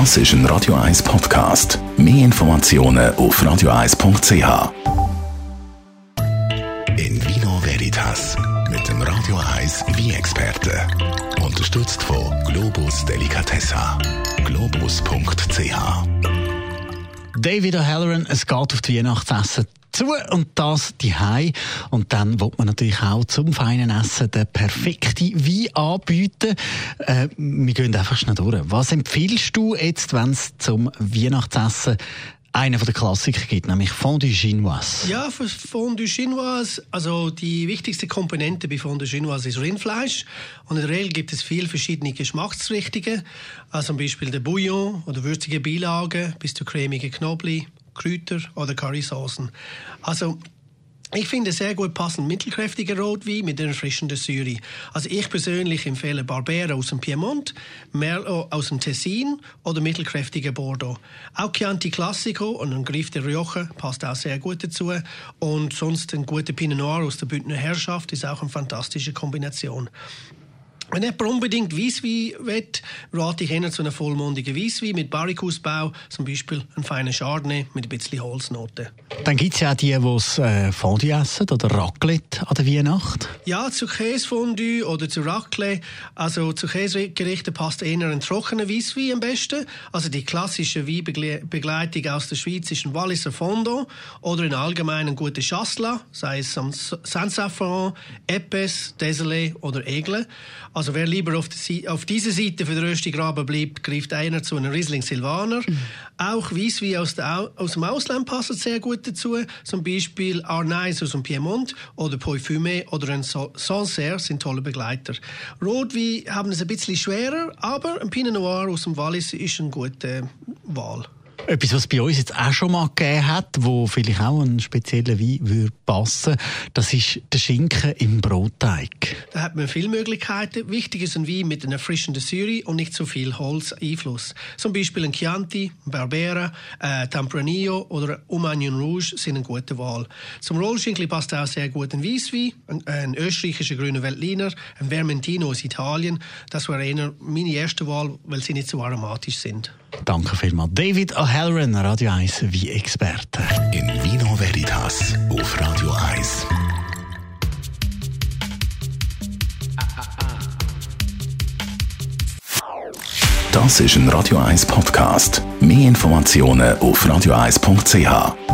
Das ist ein Radio 1 Podcast. Mehr Informationen auf radio1.ch. In Vino Veritas mit dem Radio 1 Wie-Experte. Unterstützt von Globus Delicatessa. Globus.ch. David O'Halloran, es geht auf die Weihnachtsessen zu und das die Und dann wird man natürlich auch zum feinen Essen den perfekten Wein anbieten. Äh, wir gehen einfach schnell durch. Was empfiehlst du jetzt, wenn es zum Weihnachtsessen einer der Klassiker gibt, nämlich Fondue Chinoise. Ja, für Fondue Chinoise, also die wichtigste Komponente bei Fondue Chinoise ist Rindfleisch. Und in der Regel gibt es viele verschiedene Geschmacksrichtungen, also zum Beispiel der Bouillon oder würzige Beilagen bis zu cremige Knoblauch, Kräuter oder Currysoßen. Also ich finde sehr gut passend mittelkräftiger Rotwein mit einer erfrischenden Säure. Also ich persönlich empfehle Barbera aus dem Piemont, Merlot aus dem Tessin oder mittelkräftiger Bordeaux. Auch Chianti Classico und ein Griff de Rioja passt auch sehr gut dazu. Und sonst ein guter Pinot Noir aus der Bündner Herrschaft ist auch eine fantastische Kombination. Wenn jemand unbedingt Weisswein will, rate ich eher zu einem vollmundigen Weisswein mit Barrikausbau, zum Beispiel ein feiner Chardonnay mit ein bisschen Holznoten. Dann gibt es ja auch die, die es äh, Fondue essen oder Raclette an der Weihnacht. Ja, zu Käsefondue oder zu Raclette. Also zu Käsegerichten passt eher ein trockener Weisswein am besten. Also die klassische Weinbegleitung aus der Schweiz ist ein Walliser Fondant oder in allgemein ein guter Chasselas, sei es Saint-Safran, Epes, Désolé oder Egle. Also wer lieber auf, die, auf dieser Seite für den Röstigraben bleibt, greift einer zu einem Riesling Silvaner. Mhm. Auch Weisswein aus, aus dem Ausland passt sehr gut dazu. Zum Beispiel Arnais aus dem Piemont oder Parfumé oder ein Sancerre sind tolle Begleiter. Rotwein haben es ein bisschen schwerer, aber ein Pinot Noir aus dem Wallis ist eine gute Wahl. Etwas, was bei uns jetzt auch schon mal gegeben hat, wo vielleicht auch einen speziellen Wein würde passen, das ist der Schinken im Brotteig. Da hat man viele Möglichkeiten. Wichtig ist ein Wein mit einer erfrischenden Säure und nicht zu so viel Holzeinfluss. Zum Beispiel ein Chianti, ein Barbera, ein Tempranillo oder ein Umagnon Rouge sind eine gute Wahl. Zum Rollschinkel passt auch sehr gut ein Weisswein, ein, ein österreichischer grüner Veltliner, ein Vermentino aus Italien. Das wäre eher meine erste Wahl, weil sie nicht so aromatisch sind. Danke vielmals. David O'Halloran, Radio 1 wie Experte. In Vino Veritas auf Radio 1. Das ist ein Radio 1 Podcast. Mehr Informationen auf radio1.ch.